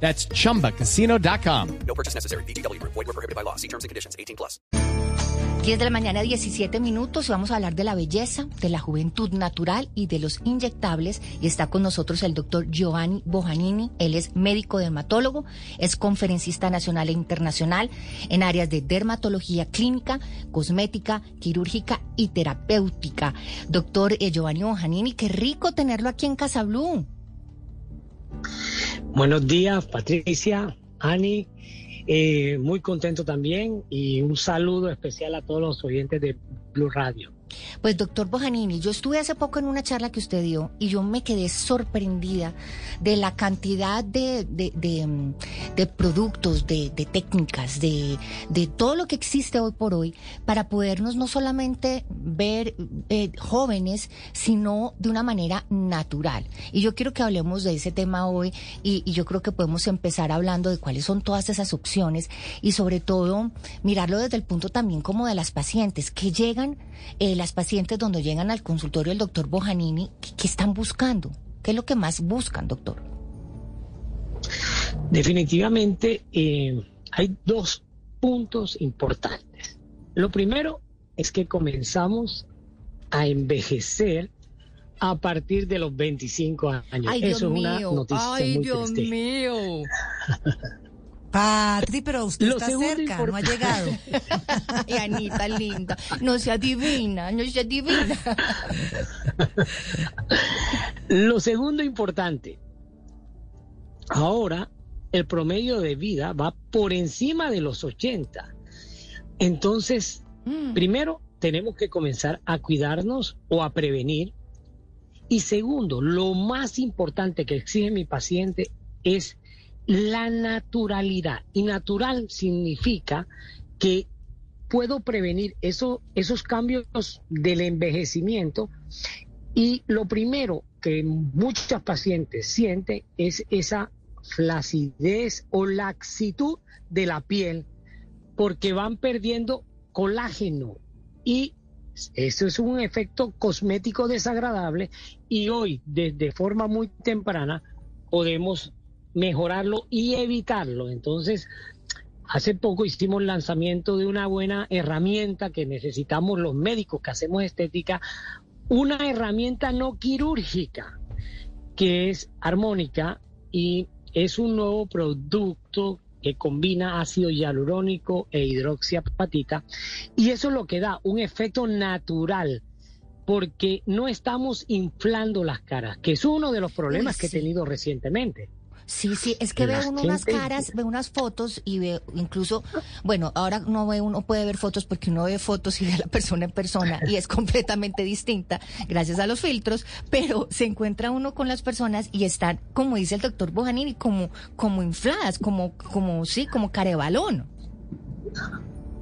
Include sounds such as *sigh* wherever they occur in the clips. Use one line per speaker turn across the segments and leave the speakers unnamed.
That's chumbacasino.com.
No purchase necessary. BGW. Void were prohibited by law. See terms and conditions. 18 plus.
10 de la mañana, 17 minutos, y vamos a hablar de la belleza, de la juventud natural y de los inyectables. Y está con nosotros el doctor Giovanni Bojanini. Él es médico dermatólogo, es conferencista nacional e internacional en áreas de dermatología clínica, cosmética, quirúrgica y terapéutica. Doctor eh, Giovanni Bojanini, qué rico tenerlo aquí en Casa Blue.
Buenos días, Patricia, Ani. Eh, muy contento también y un saludo especial a todos los oyentes de Blue Radio.
Pues doctor Bojanini, yo estuve hace poco en una charla que usted dio y yo me quedé sorprendida de la cantidad de, de, mm, productos, de, técnicas, de, todo lo que existe hoy por hoy para podernos no solamente ver eh, jóvenes, sino de una manera natural. Y yo quiero que hablemos de ese tema hoy y, y yo creo que podemos empezar hablando de cuáles son todas esas opciones y sobre todo mirarlo desde el punto también como de las pacientes que llegan. Eh, las pacientes donde llegan al consultorio del doctor Bojanini, ¿qué, qué están buscando? ¿Qué es lo que más buscan, doctor?
Definitivamente eh, hay dos puntos importantes. Lo primero es que comenzamos a envejecer a partir de los 25 años.
Ay, Dios
Eso es una
mío.
noticia
Ay,
muy
Dios
triste.
mío. *laughs*
Patri, pero usted
Lo
está cerca, no ha llegado. *laughs*
Ay, Anita linda. No se adivina, no se adivina.
Lo segundo importante, ahora el promedio de vida va por encima de los 80. Entonces,
Mm.
primero, tenemos que comenzar a cuidarnos o a prevenir. Y segundo, lo más importante que exige mi paciente es la naturalidad. Y natural significa que puedo prevenir eso- esos cambios del envejecimiento. Y lo primero que muchas pacientes sienten es esa flacidez o laxitud de la piel porque van perdiendo colágeno y eso es un efecto cosmético desagradable y hoy desde forma muy temprana podemos mejorarlo y evitarlo. Entonces, hace poco hicimos el lanzamiento de una buena herramienta que necesitamos los médicos que hacemos estética, una herramienta no quirúrgica que es armónica y es un nuevo producto que combina ácido hialurónico e hidroxiapatita y eso es lo que da un efecto natural porque no estamos inflando las caras, que es uno de los problemas
Uy,
que he tenido recientemente.
Sí, sí, es que ve uno unas caras, ve unas fotos y ve incluso, bueno, ahora no ve uno puede ver fotos porque uno ve fotos y ve a la persona en persona y es completamente distinta gracias a los filtros, pero se encuentra uno con las personas y están, como dice el doctor Bojanini, como, como infladas, como, como, sí, como carebalón.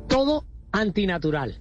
todo antinatural.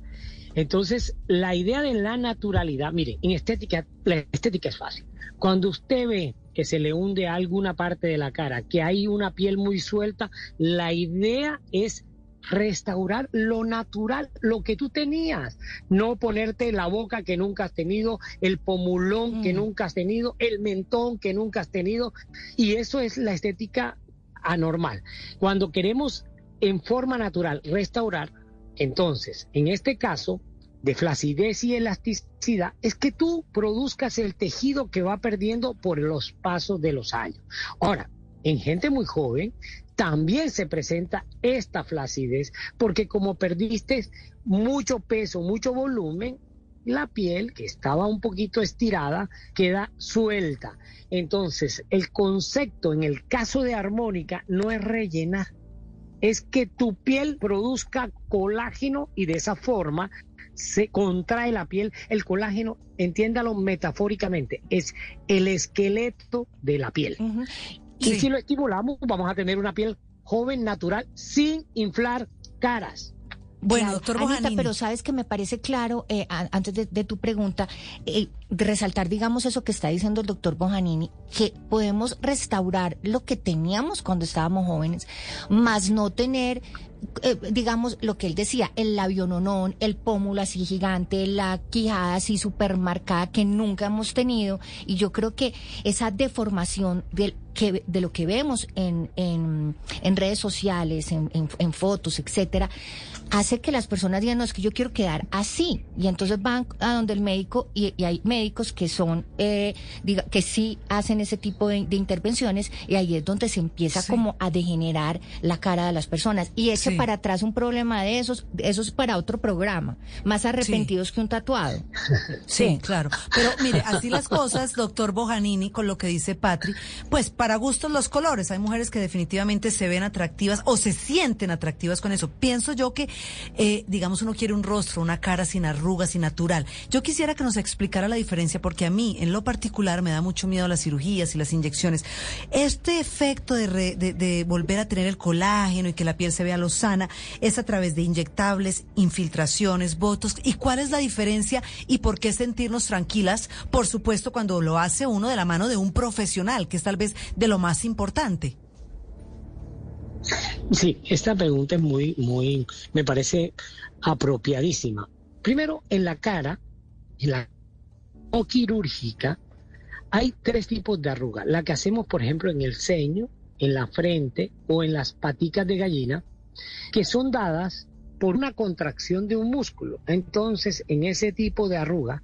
Entonces, la idea de la naturalidad, mire, en estética, la estética es fácil. Cuando usted ve que se le hunde alguna parte de la cara, que hay una piel muy suelta, la idea es restaurar lo natural, lo que tú tenías, no ponerte la boca que nunca has tenido, el pomulón que
Mm.
nunca has tenido, el mentón que nunca has tenido, y eso es la estética anormal. Cuando queremos en forma natural restaurar, entonces, en este caso, de flacidez y elasticidad, es que tú produzcas el tejido que va perdiendo por los pasos de los años. Ahora, en gente muy joven, también se presenta esta flacidez, porque como perdiste mucho peso, mucho volumen, la piel, que estaba un poquito estirada, queda suelta. Entonces, el concepto en el caso de armónica no es rellenar, es que tu piel produzca colágeno y de esa forma se contrae la piel. El colágeno, entiéndalo metafóricamente, es el esqueleto de la piel. Y
Sí.
si lo estimulamos, vamos a tener una piel joven, natural, sin inflar caras.
Bueno,
Claro.
doctor
Anita,
Bojanini.
pero sabes que me parece claro, eh, a- antes de, de tu pregunta, eh, de resaltar, digamos, eso que está diciendo el doctor Bojanini, que podemos restaurar lo que teníamos cuando estábamos jóvenes, más no tener, eh, digamos, lo que él decía, el labio nonón, el pómulo así gigante, la quijada así supermarcada que nunca hemos tenido. Y yo creo que esa deformación del que, de lo que vemos en, en, redes sociales, en- en fotos, etcétera, hace que las personas digan, no, es que yo quiero quedar así. Y entonces van a donde el médico y, y hay médicos que son, eh, diga, que sí hacen ese tipo de, de intervenciones y ahí es donde se empieza
Sí.
como a degenerar la cara de las personas. Y eche
Sí.
para atrás un problema de esos, eso es para otro programa, más arrepentidos que un tatuado. *laughs*
Sí, claro. Pero mire, así las cosas, doctor Bojanini, con lo que dice Patri, pues para gustos los colores. Hay mujeres que definitivamente se ven atractivas o se sienten atractivas con eso. Pienso yo que, eh, digamos, uno quiere un rostro, una cara sin arrugas y natural. Yo quisiera que nos explicara la diferencia porque a mí, en lo particular, me da mucho miedo las cirugías y las inyecciones. Este efecto de, re- de, de volver a tener el colágeno y que la piel se vea lozana es a través de inyectables, infiltraciones, votos. ¿Y cuál es la diferencia y por qué sentirnos tranquilas? Por supuesto, cuando lo hace uno de la mano de un profesional, que es tal vez de lo más importante.
Sí, esta pregunta es muy, muy, me parece apropiadísima. Primero, en la cara, en la o quirúrgica, hay tres tipos de arruga. La que hacemos, por ejemplo, en el ceño, en la frente o en las paticas de gallina, que son dadas por una contracción de un músculo. Entonces, en ese tipo de arruga,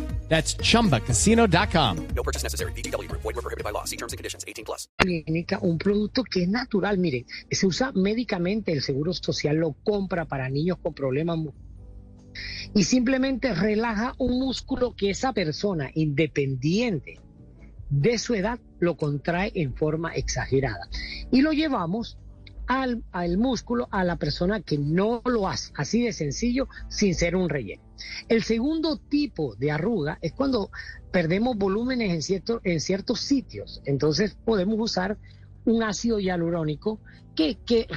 That's chumbacasino.com.
No purchase necessary. VGW Group. Void were prohibited by law. See terms and conditions. 18 plus.
clínica un producto que es natural. Miren, se usa médicamente, el Seguro Social lo compra para niños con problemas y simplemente relaja un músculo que esa persona, independiente de su edad, lo contrae en forma exagerada. Y lo llevamos al, al músculo a la persona que no lo hace, así de sencillo, sin ser un relleno. El segundo tipo de arruga es cuando perdemos volúmenes en, cierto- en ciertos sitios. Entonces podemos usar un ácido hialurónico que, que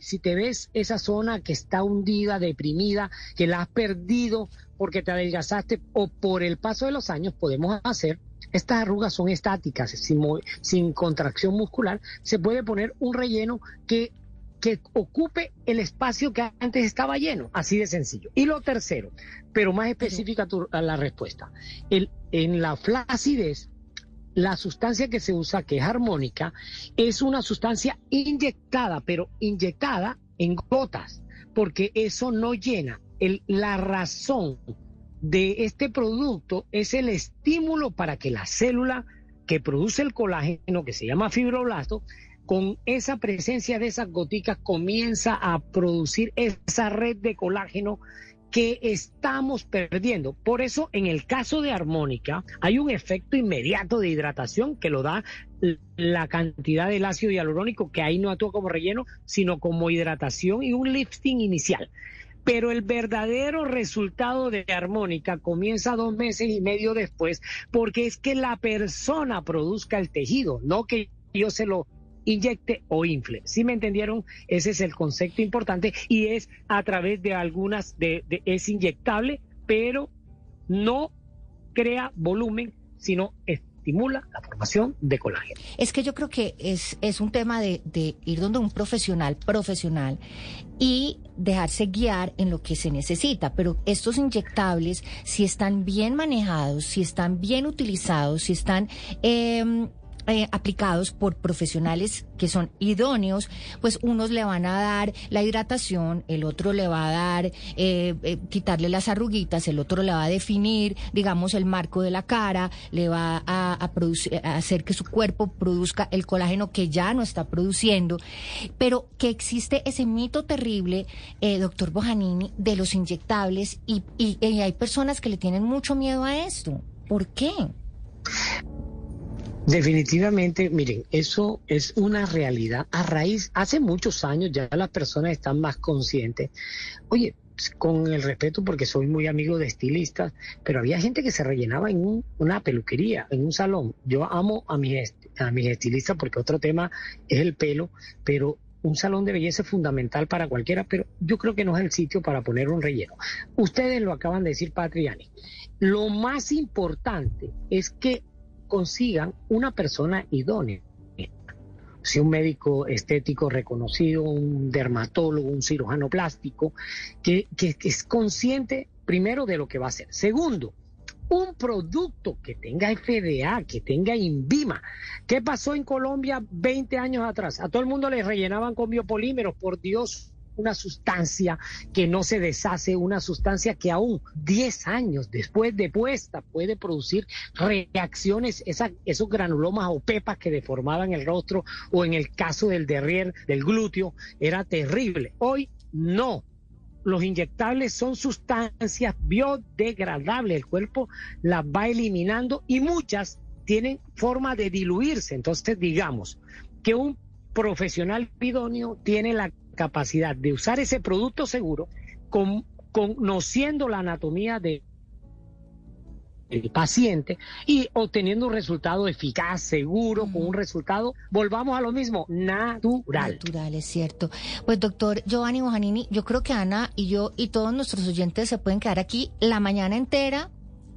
si te ves esa zona que está hundida, deprimida, que la has perdido porque te adelgazaste o por el paso de los años, podemos hacer, estas arrugas son estáticas, sin contracción muscular, se puede poner un relleno que que ocupe el espacio que antes estaba lleno, así de sencillo. Y lo tercero, pero más específica tu- a la respuesta, el, en la flacidez, la sustancia que se usa, que es armónica, es una sustancia inyectada, pero inyectada en gotas, porque eso no llena. El- la razón de este producto es el estímulo para que la célula que produce el colágeno, que se llama fibroblasto, con esa presencia de esas goticas comienza a producir esa red de colágeno que estamos perdiendo. Por eso, en el caso de armónica, hay un efecto inmediato de hidratación que lo da la cantidad del ácido hialurónico, que ahí no actúa como relleno, sino como hidratación y un lifting inicial. Pero el verdadero resultado de armónica comienza dos meses y medio después, porque es que la persona produzca el tejido, no que yo se lo inyecte o infle. ¿Sí me entendieron? Ese es el concepto importante y es a través de algunas, de, es inyectable, pero no crea volumen, sino estimula la formación de colágeno.
Es que yo creo que es, es un tema de, de ir donde un profesional, profesional, y dejarse guiar en lo que se necesita. Pero estos inyectables, si están bien manejados, si están bien utilizados, si están... em, eh, aplicados por profesionales que son idóneos, pues unos le van a dar la hidratación, el otro le va a dar, eh, eh, quitarle las arruguitas, el otro le va a definir, digamos, el marco de la cara, le va a, producir, a hacer que su cuerpo produzca el colágeno que ya no está produciendo, pero que existe ese mito terrible, eh, doctor Bojanini, de los inyectables y, y- y hay personas que le tienen mucho miedo a esto. ¿Por qué?
Definitivamente, miren, eso es una realidad. A raíz, hace muchos años ya las personas están más conscientes. Oye, con el respeto porque soy muy amigo de estilistas, pero había gente que se rellenaba en un- una peluquería, en un salón. Yo amo a mis, a mis estilistas porque otro tema es el pelo, pero un salón de belleza es fundamental para cualquiera, pero yo creo que no es el sitio para poner un relleno. Ustedes lo acaban de decir, Patriani. Lo más importante es que consigan una persona idónea. Si un médico estético reconocido, un dermatólogo, un cirujano plástico, que, que- que es consciente primero de lo que va a hacer. Segundo, un producto que tenga FDA, que tenga INVIMA. ¿Qué pasó en Colombia 20 años atrás? A todo el mundo le rellenaban con biopolímeros, por Dios, una sustancia que no se deshace, una sustancia que aún 10 años después de puesta puede producir reacciones, esos granulomas o pepas que deformaban el rostro o en el caso del derrier, del glúteo, era terrible. Hoy no. Los inyectables son sustancias biodegradables, el cuerpo las va eliminando y muchas tienen forma de diluirse. Entonces, digamos que un profesional idóneo tiene la capacidad de usar ese producto seguro con, conociendo la anatomía de el paciente y obteniendo un resultado eficaz, seguro, con un resultado, volvamos a lo mismo, natural.
Natural, es cierto. Pues doctor Giovanni Bojanini, yo creo que Ana y yo y todos nuestros oyentes se pueden quedar aquí la mañana entera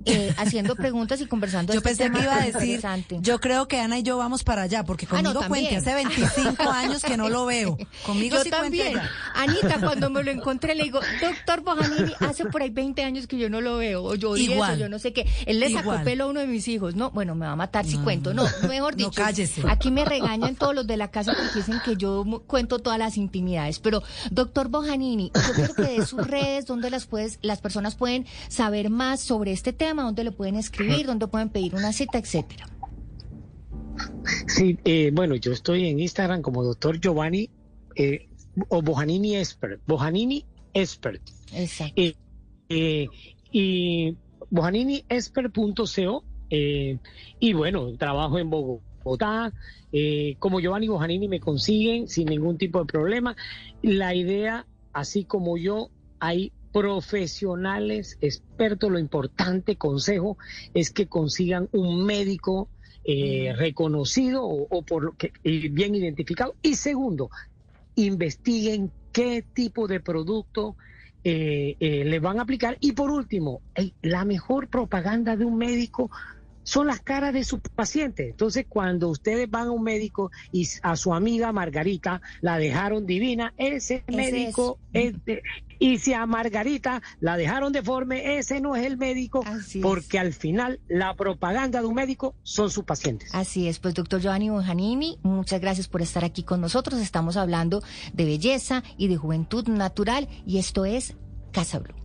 eh, haciendo preguntas y conversando. de
Yo
este
pensé que
tema
iba a decir, yo creo que Ana y yo vamos para allá, porque
Ah, no,
conmigo cuente,
también.
hace 25 años que no lo veo. *laughs* Conmigo
Yo
sí cuente
también. Anita, cuando me lo *laughs* encontré, le digo, doctor Bojanini, hace por ahí 20 años que yo no lo veo, o yo 10,
Igual.
yo no sé qué. Él le sacó pelo a uno de mis hijos. No, bueno, me va a matar si
No,
cuento. No, mejor
no,
dicho.
cállese.
Aquí me regañan todos los de la casa porque dicen que yo cuento todas las intimidades. Pero, doctor Bojanini, yo quiero que dé sus redes, donde las, puedes, las personas pueden saber más sobre este tema, donde le pueden escribir, donde pueden pedir una cita, etcétera.
Sí, eh, bueno, yo estoy en Instagram como doctor Giovanni eh, o Bojanini Expert, Bojanini Expert.
Exacto.
Eh, eh, y bojaniniexpert.co y bueno, trabajo en Bogotá. como Giovanni Bojanini me consiguen sin ningún tipo de problema. La idea, así como yo, hay profesionales, expertos, lo importante, consejo, es que consigan un médico eh, reconocido o, o por lo que y bien identificado. Y segundo, investiguen qué tipo de producto eh, eh, le van a aplicar. Y por último, la mejor propaganda de un médico son las caras de sus pacientes. Entonces, cuando ustedes van a un médico y a su amiga Margarita la dejaron divina, ese, médico es de- y si a Margarita la dejaron deforme, ese no es el médico,
Así es.
porque al final la propaganda de un médico son sus pacientes.
Así es, pues doctor Giovanni Bojanini, muchas gracias por estar aquí con nosotros. Estamos hablando de belleza y de juventud natural y esto es Casa Blue.